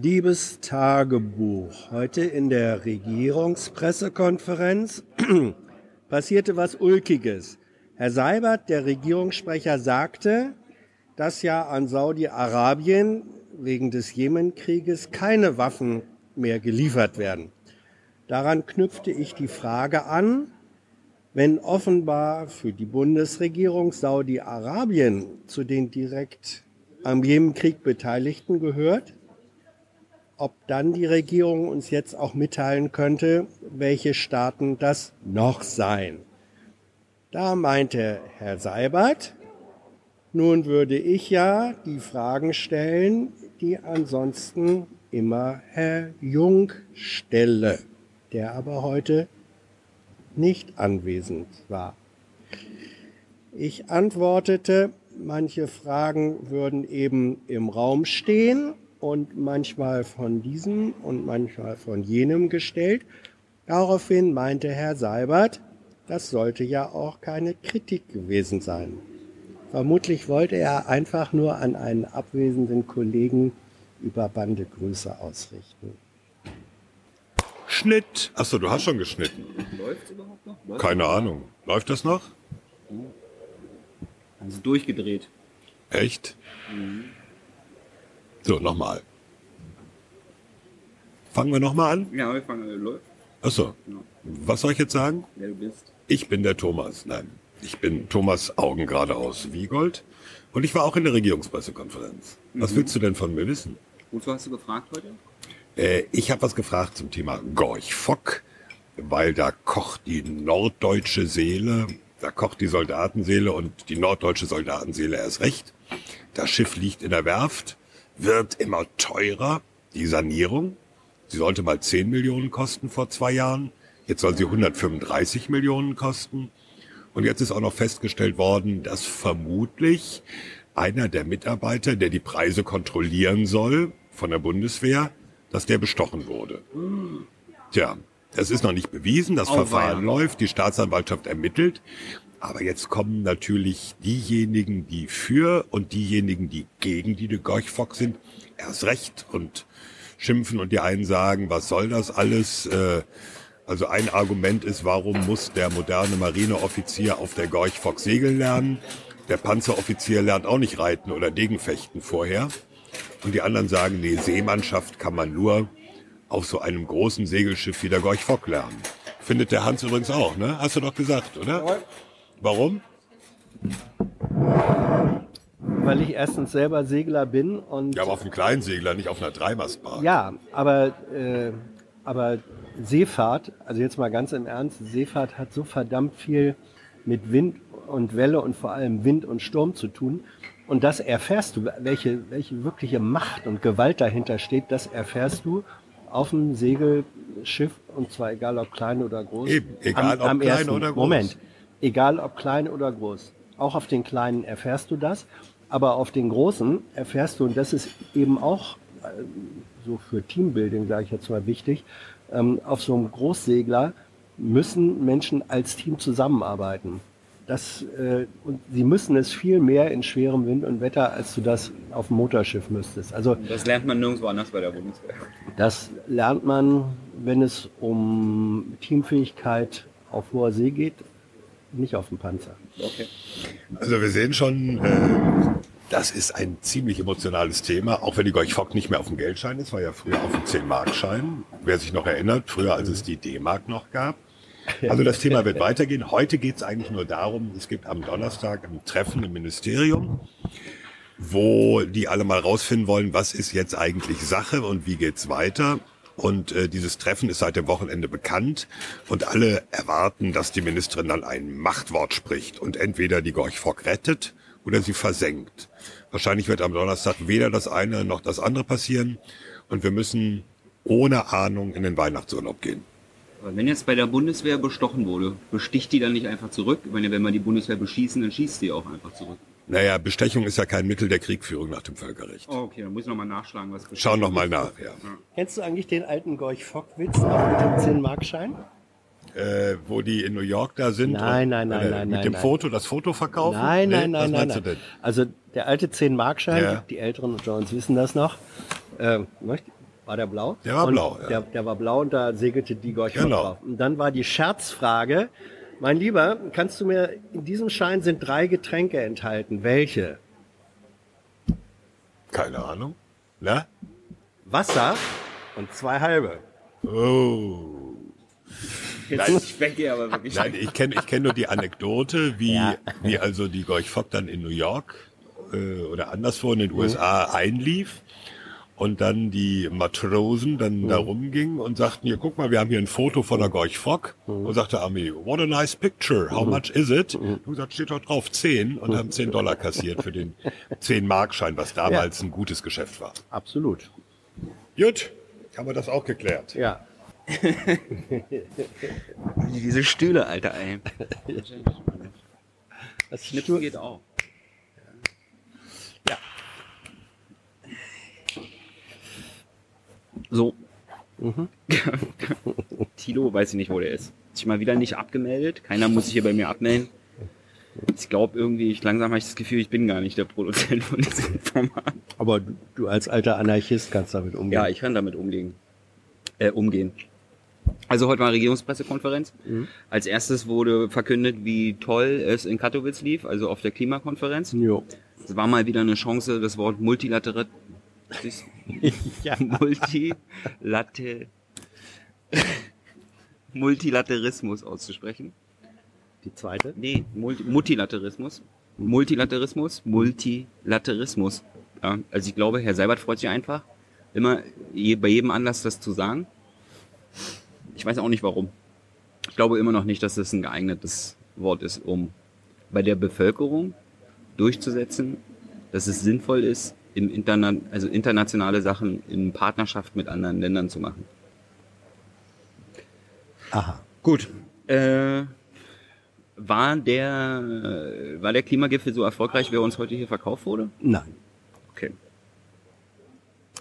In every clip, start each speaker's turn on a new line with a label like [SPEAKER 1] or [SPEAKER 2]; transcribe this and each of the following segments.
[SPEAKER 1] Liebes Tagebuch, heute in der Regierungspressekonferenz passierte was Ulkiges. Herr Seibert, der Regierungssprecher, sagte, dass ja an Saudi-Arabien wegen des Jemenkrieges keine Waffen mehr geliefert werden. Daran knüpfte ich die Frage an, wenn offenbar für die Bundesregierung Saudi-Arabien zu den direkt am Jemenkrieg Beteiligten gehört, ob dann die Regierung uns jetzt auch mitteilen könnte, welche Staaten das noch seien. Da meinte Herr Seibert, nun würde ich ja die Fragen stellen, die ansonsten immer Herr Jung stelle, der aber heute nicht anwesend war. Ich antwortete, manche Fragen würden eben im Raum stehen und manchmal von diesem und manchmal von jenem gestellt. Daraufhin meinte Herr Seibert, das sollte ja auch keine Kritik gewesen sein. Vermutlich wollte er einfach nur an einen abwesenden Kollegen über Bande Grüße ausrichten.
[SPEAKER 2] Schnitt. Achso, du hast schon geschnitten.
[SPEAKER 3] Läuft überhaupt noch? Läuft
[SPEAKER 2] Keine Ahnung. Läuft das noch?
[SPEAKER 3] Also durchgedreht.
[SPEAKER 2] Echt? So, nochmal. Fangen wir nochmal an?
[SPEAKER 3] Ja, wir fangen, läuft.
[SPEAKER 2] Achso.
[SPEAKER 3] Genau.
[SPEAKER 2] Was soll ich jetzt sagen?
[SPEAKER 3] Wer du bist.
[SPEAKER 2] Ich bin der Thomas. Nein, ich bin Thomas Augen geradeaus Wiegold. Und ich war auch in der Regierungspressekonferenz. Was willst du denn von mir wissen?
[SPEAKER 3] Wozu hast du gefragt heute?
[SPEAKER 2] Äh, ich habe was gefragt zum Thema Gorch Fock, weil da kocht die norddeutsche Seele, da kocht die Soldatenseele und die norddeutsche Soldatenseele erst recht. Das Schiff liegt in der Werft, wird immer teurer, die Sanierung. Sie sollte mal 10 Millionen kosten vor zwei Jahren. Jetzt soll sie 135 Millionen kosten. Und jetzt ist auch noch festgestellt worden, dass vermutlich einer der Mitarbeiter, der die Preise kontrollieren soll von der Bundeswehr, dass der bestochen wurde. Tja, das ist noch nicht bewiesen, das
[SPEAKER 3] Auweia.
[SPEAKER 2] Verfahren läuft, die Staatsanwaltschaft ermittelt. Aber jetzt kommen natürlich diejenigen, die für und diejenigen, die gegen die de Gorch-Fock sind, erst recht und schimpfen und die einen sagen, was soll das alles? Äh, Also ein Argument ist, warum muss der moderne Marineoffizier auf der Gorch-Fock segeln lernen? Der Panzeroffizier lernt auch nicht reiten oder Degenfechten vorher. Und die anderen sagen, nee, Seemannschaft kann man nur auf so einem großen Segelschiff wie der Gorch Fock lernen. Findet der Hans übrigens auch, ne? Hast du doch gesagt, oder? Warum?
[SPEAKER 1] Weil ich erstens selber Segler bin und
[SPEAKER 2] Ja, aber auf einem kleinen Segler, nicht auf einer Dreimastbar.
[SPEAKER 1] Ja, aber, äh, aber Seefahrt, also jetzt mal ganz im Ernst, Seefahrt hat so verdammt viel mit Wind und Welle und vor allem Wind und Sturm zu tun. Und das erfährst du, welche, welche wirkliche Macht und Gewalt dahinter steht, das erfährst du auf dem Segelschiff und zwar egal ob klein oder groß.
[SPEAKER 2] Eben, egal ob klein oder groß.
[SPEAKER 1] Moment, egal ob klein oder groß. Auch auf den kleinen erfährst du das, aber auf den großen erfährst du, und das ist eben auch äh, so für Teambuilding, sage ich jetzt mal wichtig, ähm, auf so einem Großsegler müssen Menschen als Team zusammenarbeiten. Das, äh, und sie müssen es viel mehr in schwerem Wind und Wetter, als du das auf dem Motorschiff müsstest. Also
[SPEAKER 3] Das lernt man nirgendwo anders bei der Bundeswehr.
[SPEAKER 1] das lernt man, wenn es um Teamfähigkeit auf hoher See geht, nicht auf dem Panzer.
[SPEAKER 3] Okay.
[SPEAKER 2] Also wir sehen schon, äh, das ist ein ziemlich emotionales Thema, auch wenn die Gorch Fock nicht mehr auf dem Geldschein ist, war ja früher auf dem 10-Mark-Schein. Wer sich noch erinnert, früher als es die D-Mark noch gab. Also das Thema wird weitergehen. Heute geht es eigentlich nur darum, es gibt am Donnerstag ein Treffen im Ministerium, wo die alle mal rausfinden wollen, was ist jetzt eigentlich Sache und wie geht's weiter. Und äh, dieses Treffen ist seit dem Wochenende bekannt und alle erwarten, dass die Ministerin dann ein Machtwort spricht und entweder die Gorch Fock rettet oder sie versenkt. Wahrscheinlich wird am Donnerstag weder das eine noch das andere passieren und wir müssen ohne Ahnung in den Weihnachtsurlaub gehen.
[SPEAKER 3] Wenn jetzt bei der Bundeswehr bestochen wurde, besticht die dann nicht einfach zurück? Ich meine, wenn wir die Bundeswehr beschießen, dann schießt die auch einfach zurück.
[SPEAKER 2] Naja, Bestechung ist ja kein Mittel der Kriegführung nach dem Völkerrecht.
[SPEAKER 3] Oh, okay, dann muss ich nochmal nachschlagen, was
[SPEAKER 2] Schau noch mal nach, ja.
[SPEAKER 1] Kennst du eigentlich den alten Gorch-Fock-Witz noch mit dem 10-Mark-Schein?
[SPEAKER 2] Äh, wo die in New York da sind
[SPEAKER 1] Nein,
[SPEAKER 2] und,
[SPEAKER 1] nein, nein,
[SPEAKER 2] äh,
[SPEAKER 1] nein,
[SPEAKER 2] mit
[SPEAKER 1] nein,
[SPEAKER 2] dem
[SPEAKER 1] nein.
[SPEAKER 2] Foto das Foto verkaufen?
[SPEAKER 1] Nein,
[SPEAKER 2] Nee,
[SPEAKER 1] nein, nein,
[SPEAKER 2] was
[SPEAKER 1] nein,
[SPEAKER 2] meinst
[SPEAKER 1] nein.
[SPEAKER 2] du denn?
[SPEAKER 1] Also der alte 10-Mark-Schein,
[SPEAKER 2] Ja.
[SPEAKER 1] die Älteren unter uns wissen das noch. Möcht- War der blau?
[SPEAKER 2] Der war
[SPEAKER 1] und
[SPEAKER 2] blau, ja.
[SPEAKER 1] Der, der war blau und da segelte die Gorch
[SPEAKER 2] Genau.
[SPEAKER 1] drauf. Und dann war die Scherzfrage, mein Lieber, kannst du mir, in diesem Schein sind drei Getränke enthalten. Welche?
[SPEAKER 2] Keine Ahnung. Na?
[SPEAKER 1] Wasser und zwei halbe.
[SPEAKER 2] Oh.
[SPEAKER 3] Jetzt
[SPEAKER 2] Nein.
[SPEAKER 3] schmecke aber wirklich.
[SPEAKER 2] Nein, ich kenne ich kenn nur die Anekdote, wie,
[SPEAKER 1] Ja.
[SPEAKER 2] wie also die Gorch Fock dann in New York äh, oder anderswo in den USA einlief und dann die Matrosen dann da rumgingen und sagten, hier, guck mal, wir haben hier ein Foto von der Gorch Fock. Und sagte Ami, what a nice picture, how much is it? Und gesagt, steht doch drauf 10 und haben 10 Dollar kassiert für den 10 Markschein, was damals ein gutes Geschäft war.
[SPEAKER 1] Absolut.
[SPEAKER 2] Gut, haben wir das auch geklärt.
[SPEAKER 1] Ja.
[SPEAKER 3] Diese Stühle, Alter, ey.
[SPEAKER 1] Das
[SPEAKER 3] Schnipsen geht auch. So. Tilo, weiß ich nicht, wo der ist. Sich mal wieder nicht abgemeldet. Keiner muss sich hier bei mir abmelden. Ich glaube irgendwie, ich langsam habe ich das Gefühl, ich bin gar nicht der Produzent von diesem Format.
[SPEAKER 1] Aber du, du als alter Anarchist kannst damit umgehen.
[SPEAKER 3] Ja, ich kann damit umgehen. Äh, umgehen. Also heute war Regierungspressekonferenz. Als erstes wurde verkündet, wie toll es in Katowice lief, also auf der Klimakonferenz.
[SPEAKER 1] Jo.
[SPEAKER 3] Es war mal wieder eine Chance, das Wort Multilateral
[SPEAKER 1] ja.
[SPEAKER 3] Multilater Multilaterismus auszusprechen.
[SPEAKER 1] Die zweite.
[SPEAKER 3] Nee, Multi Multilaterismus. Multilaterismus, Multilaterismus. Ja, also ich glaube, Herr Seibert freut sich einfach, immer je, bei jedem Anlass das zu sagen. Ich weiß auch nicht warum. Ich glaube immer noch nicht, dass es ein geeignetes Wort ist, um bei der Bevölkerung durchzusetzen, dass es sinnvoll ist, im Interna also internationale Sachen in Partnerschaft mit anderen Ländern zu machen.
[SPEAKER 1] Aha.
[SPEAKER 3] Gut. Äh, war der war der Klimagipfel so erfolgreich, wie er uns heute hier verkauft wurde?
[SPEAKER 1] Nein.
[SPEAKER 3] Okay.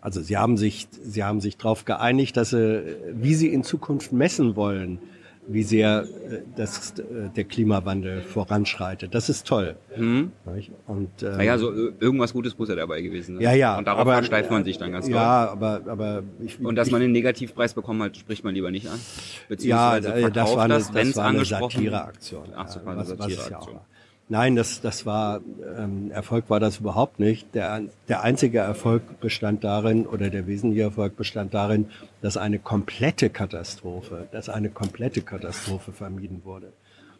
[SPEAKER 1] Also sie haben sich, sie haben sich darauf geeinigt, dass sie, wie sie in Zukunft messen wollen, wie sehr äh, das, äh, der Klimawandel voranschreitet. Das ist toll.
[SPEAKER 3] Hm?
[SPEAKER 1] nicht? Und, ähm,
[SPEAKER 3] Naja, so äh, irgendwas Gutes muss ja dabei gewesen sein.
[SPEAKER 1] ja, ja.
[SPEAKER 3] Und darauf versteift man sich dann ganz.
[SPEAKER 1] Ja, aber, aber ich,
[SPEAKER 3] Und dass
[SPEAKER 1] ich,
[SPEAKER 3] man den Negativpreis bekommen hat, spricht man lieber nicht an.
[SPEAKER 1] ja,
[SPEAKER 3] Beziehungsweise
[SPEAKER 1] äh, das
[SPEAKER 3] verkauft
[SPEAKER 1] war eine,
[SPEAKER 3] das,
[SPEAKER 1] das war eine
[SPEAKER 3] angesprochen-
[SPEAKER 1] Satireaktion.
[SPEAKER 3] Ach so,
[SPEAKER 1] ja,
[SPEAKER 3] war eine
[SPEAKER 1] was- was ja
[SPEAKER 3] Satireaktion.
[SPEAKER 1] Nein, das, das war, ähm, Erfolg war das überhaupt nicht. Der, der einzige Erfolg bestand darin, oder der wesentliche Erfolg bestand darin, dass eine komplette Katastrophe, dass eine komplette Katastrophe vermieden wurde.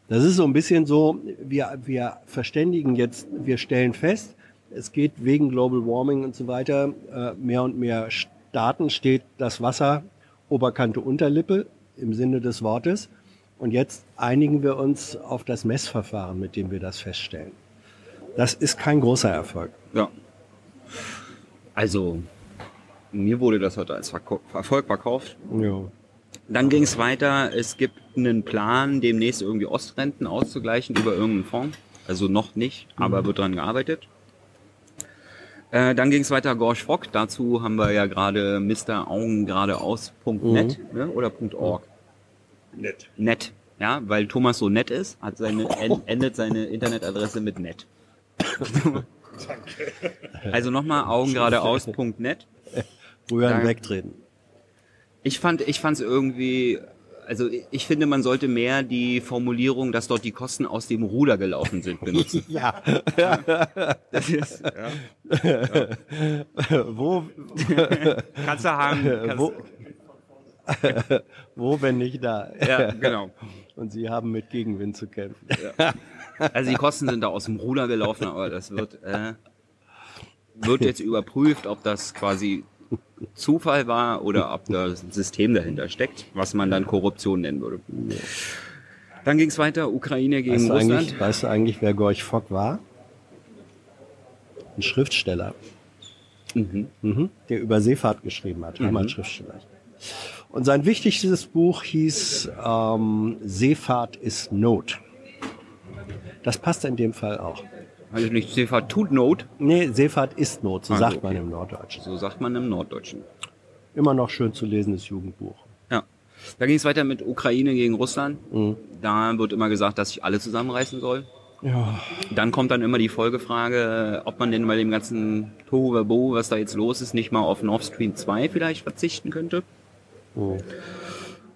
[SPEAKER 1] Das ist so ein bisschen so, wir, wir verständigen jetzt, wir stellen fest, es geht wegen Global Warming und so weiter, äh, mehr und mehr Staaten steht das Wasser Oberkante Unterlippe im Sinne des Wortes. Und jetzt einigen wir uns auf das Messverfahren, mit dem wir das feststellen. Das ist kein großer Erfolg.
[SPEAKER 3] Ja. Also, mir wurde das heute als Verko Erfolg verkauft.
[SPEAKER 1] Ja.
[SPEAKER 3] Dann ging es weiter. Es gibt einen Plan, demnächst irgendwie Ostrenten auszugleichen über irgendeinen Fonds. Also noch nicht, aber wird dran gearbeitet. Äh, dann ging es weiter Gorsch Fock. Dazu haben wir ja gerade Mr. Augengeradeaus.net ne? oder .org.
[SPEAKER 2] Nett.
[SPEAKER 3] Net. Ja, weil Thomas so nett ist, hat seine, en, endet seine Internetadresse mit net. Also nochmal augengeradeaus.net.
[SPEAKER 1] Rühren wegtreten.
[SPEAKER 3] Ich fand, ich fand es irgendwie, also ich finde, man sollte mehr die Formulierung, dass dort die Kosten aus dem Ruder gelaufen sind, benutzen.
[SPEAKER 1] Ja.
[SPEAKER 3] Das ist,
[SPEAKER 1] wo,
[SPEAKER 3] kannst du haben. Kannst,
[SPEAKER 1] wo, wo, wenn nicht da?
[SPEAKER 3] ja, genau.
[SPEAKER 1] Und sie haben mit Gegenwind zu kämpfen.
[SPEAKER 3] Also die Kosten sind da aus dem Ruder gelaufen, aber das wird, äh, wird jetzt überprüft, ob das quasi Zufall war oder ob da ein System dahinter steckt, was man dann Korruption nennen würde. Dann ging es weiter, Ukraine gegen
[SPEAKER 1] Weißt
[SPEAKER 3] Russland.
[SPEAKER 1] weißt du eigentlich, wer Gorch Fock war? Ein Schriftsteller. Mhm. Der über Seefahrt geschrieben hat, Heimatschriftsteller. Und sein wichtigstes Buch hieß ähm, Seefahrt ist Not. Das passt in dem Fall auch.
[SPEAKER 3] Also nicht Seefahrt tut Not,
[SPEAKER 1] Nee, Seefahrt ist Not, so
[SPEAKER 3] Ah,
[SPEAKER 1] sagt
[SPEAKER 3] okay.
[SPEAKER 1] man im Norddeutschen.
[SPEAKER 3] so sagt man im Norddeutschen.
[SPEAKER 1] Immer noch schön zu lesendes Jugendbuch.
[SPEAKER 3] Ja. Da ging es weiter mit Ukraine gegen Russland. Da wird immer gesagt, dass sich alle zusammenreißen soll.
[SPEAKER 1] Ja.
[SPEAKER 3] Dann kommt dann immer die Folgefrage, ob man denn bei dem ganzen Tohuwabo, was da jetzt los ist, nicht mal auf Nord Stream 2 vielleicht verzichten könnte.
[SPEAKER 1] Oh.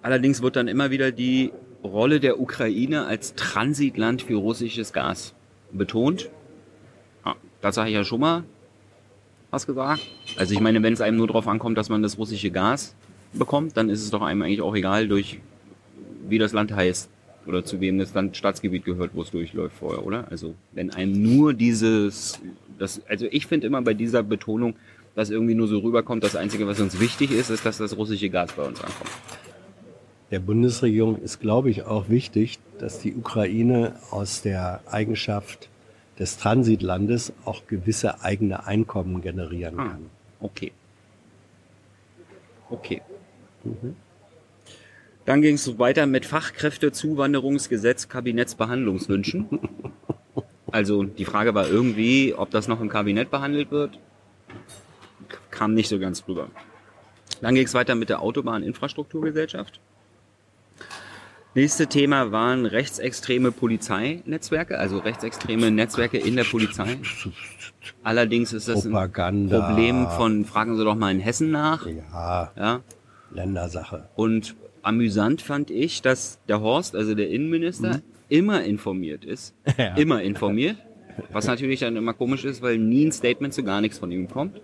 [SPEAKER 3] Allerdings wird dann immer wieder die Rolle der Ukraine als Transitland für russisches Gas betont. Ja, das sage ich ja schon mal was gesagt. Also ich meine, wenn es einem nur darauf ankommt, dass man das russische Gas bekommt, dann ist es doch einem eigentlich auch egal, durch wie das Land heißt oder zu wem das Land Staatsgebiet gehört, wo es durchläuft vorher, oder? Also wenn einem nur dieses, das, also ich finde immer bei dieser Betonung, dass irgendwie nur so rüberkommt, das Einzige, was uns wichtig ist, ist, dass das russische Gas bei uns ankommt.
[SPEAKER 1] Der Bundesregierung ist, glaube ich, auch wichtig, dass die Ukraine aus der Eigenschaft des Transitlandes auch gewisse eigene Einkommen generieren
[SPEAKER 3] Ah,
[SPEAKER 1] kann.
[SPEAKER 3] okay. Okay. Dann ging es weiter mit Fachkräftezuwanderungsgesetz Kabinettsbehandlungswünschen. Also die Frage war irgendwie, ob das noch im Kabinett behandelt wird. Kam nicht so ganz rüber. Dann ging es weiter mit der Autobahninfrastrukturgesellschaft. Nächste Thema waren rechtsextreme Polizeinetzwerke, also rechtsextreme Netzwerke in der Polizei. Allerdings ist das ein
[SPEAKER 1] Propaganda.
[SPEAKER 3] Problem von, fragen Sie doch mal in Hessen nach.
[SPEAKER 1] Ja,
[SPEAKER 3] Ja.
[SPEAKER 1] Ländersache.
[SPEAKER 3] Und amüsant fand ich, dass der Horst, also der Innenminister, immer informiert ist.
[SPEAKER 1] Ja.
[SPEAKER 3] Immer informiert. Was natürlich dann immer komisch ist, weil nie ein Statement zu gar nichts von ihm kommt.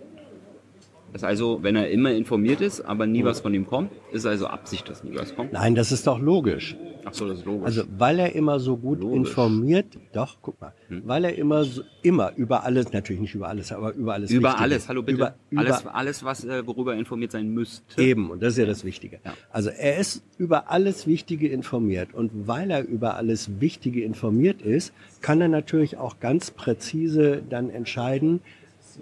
[SPEAKER 3] Das also, wenn er immer informiert ist, aber nie was von ihm kommt, ist also Absicht, dass nie was kommt.
[SPEAKER 1] Nein, das ist doch logisch.
[SPEAKER 3] Ach so, das ist logisch.
[SPEAKER 1] Also, weil er immer so gut
[SPEAKER 3] Logisch.
[SPEAKER 1] informiert, doch, guck mal,
[SPEAKER 3] Hm.
[SPEAKER 1] weil er immer, so, immer über alles, natürlich nicht über alles, aber über alles.
[SPEAKER 3] über
[SPEAKER 1] Wichtige.
[SPEAKER 3] alles, hallo bitte.
[SPEAKER 1] Über, über
[SPEAKER 3] alles, alles, was, äh, worüber er informiert sein müsste.
[SPEAKER 1] Eben, und das ist ja das Wichtige.
[SPEAKER 3] Ja.
[SPEAKER 1] Also er ist über alles Wichtige informiert. Und weil er über alles Wichtige informiert ist, kann er natürlich auch ganz präzise dann entscheiden,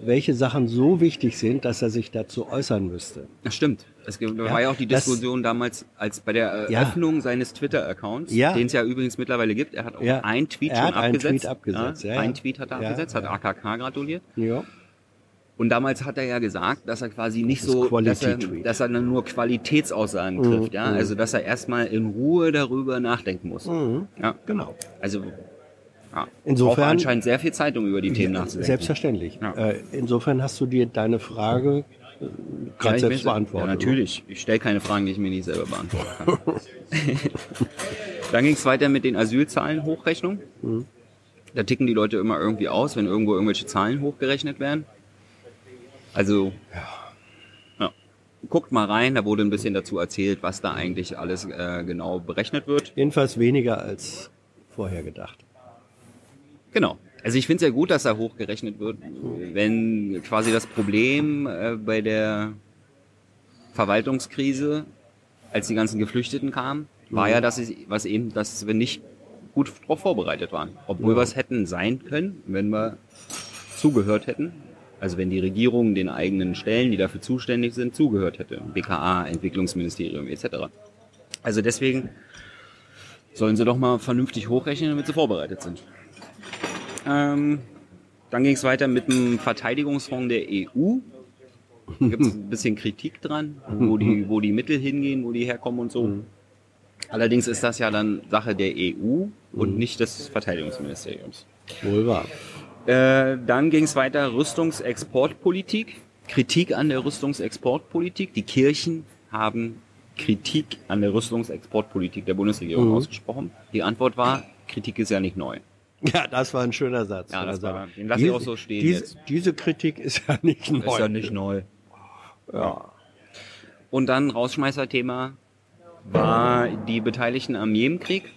[SPEAKER 1] welche Sachen so wichtig sind, dass er sich dazu äußern müsste.
[SPEAKER 3] Das stimmt. Es gibt-
[SPEAKER 1] Ja,
[SPEAKER 3] war ja auch die
[SPEAKER 1] das-
[SPEAKER 3] Diskussion damals, als bei der
[SPEAKER 1] Ja.
[SPEAKER 3] Eröffnung seines Twitter-Accounts,
[SPEAKER 1] Ja.
[SPEAKER 3] den es ja übrigens mittlerweile gibt. Er hat auch
[SPEAKER 1] Ja.
[SPEAKER 3] einen Tweet
[SPEAKER 1] Er
[SPEAKER 3] schon
[SPEAKER 1] hat einen
[SPEAKER 3] abgesetzt.
[SPEAKER 1] Tweet abgesetzt, ja, ja.
[SPEAKER 3] Ein Tweet hat er
[SPEAKER 1] Ja,
[SPEAKER 3] abgesetzt, hat
[SPEAKER 1] ja.
[SPEAKER 3] AKK gratuliert.
[SPEAKER 1] Ja.
[SPEAKER 3] Und damals hat er ja gesagt, dass er quasi nicht
[SPEAKER 1] Das
[SPEAKER 3] so, dass er, dass er dann nur Qualitätsaussagen trifft, ja. Also, dass er erstmal in Ruhe darüber nachdenken muss. Ja.
[SPEAKER 1] Genau.
[SPEAKER 3] Also, ja.
[SPEAKER 1] Insofern-
[SPEAKER 3] Braucht anscheinend sehr viel Zeit, um über die Themen nachzudenken.
[SPEAKER 1] Selbstverständlich.
[SPEAKER 3] Ja.
[SPEAKER 1] Äh, insofern hast du dir deine Frage äh, gerade selbst beantwortet.
[SPEAKER 3] Ja, natürlich. Ich stelle keine Fragen, die ich mir nicht selber beantworten kann. Dann ging es weiter mit den Asylzahlen-Hochrechnungen. Da ticken die Leute immer irgendwie aus, wenn irgendwo irgendwelche Zahlen hochgerechnet werden. Also, guckt mal rein, da wurde ein bisschen dazu erzählt, was da eigentlich alles äh, genau berechnet wird.
[SPEAKER 1] Jedenfalls weniger als vorher gedacht.
[SPEAKER 3] Genau. Also ich finde es ja gut, dass da hochgerechnet wird, wenn quasi das Problem äh, bei der Verwaltungskrise, als die ganzen Geflüchteten kamen, war ja, dass, es, was eben, dass wir nicht gut darauf vorbereitet waren. Obwohl wir es hätten sein können, wenn wir zugehört hätten. Also wenn die Regierung den eigenen Stellen, die dafür zuständig sind, zugehört hätte. BKA, Entwicklungsministerium etc. Also deswegen sollen sie doch mal vernünftig hochrechnen, damit sie vorbereitet sind. Ähm, dann ging es weiter mit dem Verteidigungsfonds der EU. Da gibt es ein bisschen Kritik dran, wo die, wo die Mittel hingehen, wo die herkommen und so. Allerdings ist das ja dann Sache der EU und nicht des Verteidigungsministeriums.
[SPEAKER 1] Wohl wahr.
[SPEAKER 3] Äh, dann ging es weiter Rüstungsexportpolitik. Kritik an der Rüstungsexportpolitik. Die Kirchen haben Kritik an der Rüstungsexportpolitik der Bundesregierung ausgesprochen. Die Antwort war, Kritik ist ja nicht neu.
[SPEAKER 1] Ja, das war ein schöner Satz.
[SPEAKER 3] Ja, das war- den lass ich
[SPEAKER 1] Diese-
[SPEAKER 3] auch so stehen
[SPEAKER 1] Diese,
[SPEAKER 3] jetzt.
[SPEAKER 1] diese Kritik ist ja nicht neu.
[SPEAKER 3] Ist ja nicht neu.
[SPEAKER 1] Ja.
[SPEAKER 3] Und dann Rausschmeißerthema war die Beteiligten am Jemenkrieg.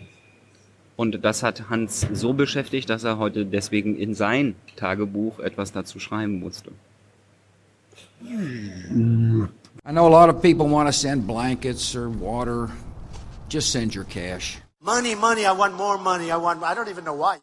[SPEAKER 3] Und das hat Hans so beschäftigt, dass er heute deswegen in sein Tagebuch etwas dazu schreiben musste.
[SPEAKER 4] I know a lot of people want to send blankets or water. Just send your cash.
[SPEAKER 5] Money, money, I want more money. I want, I don't even know why.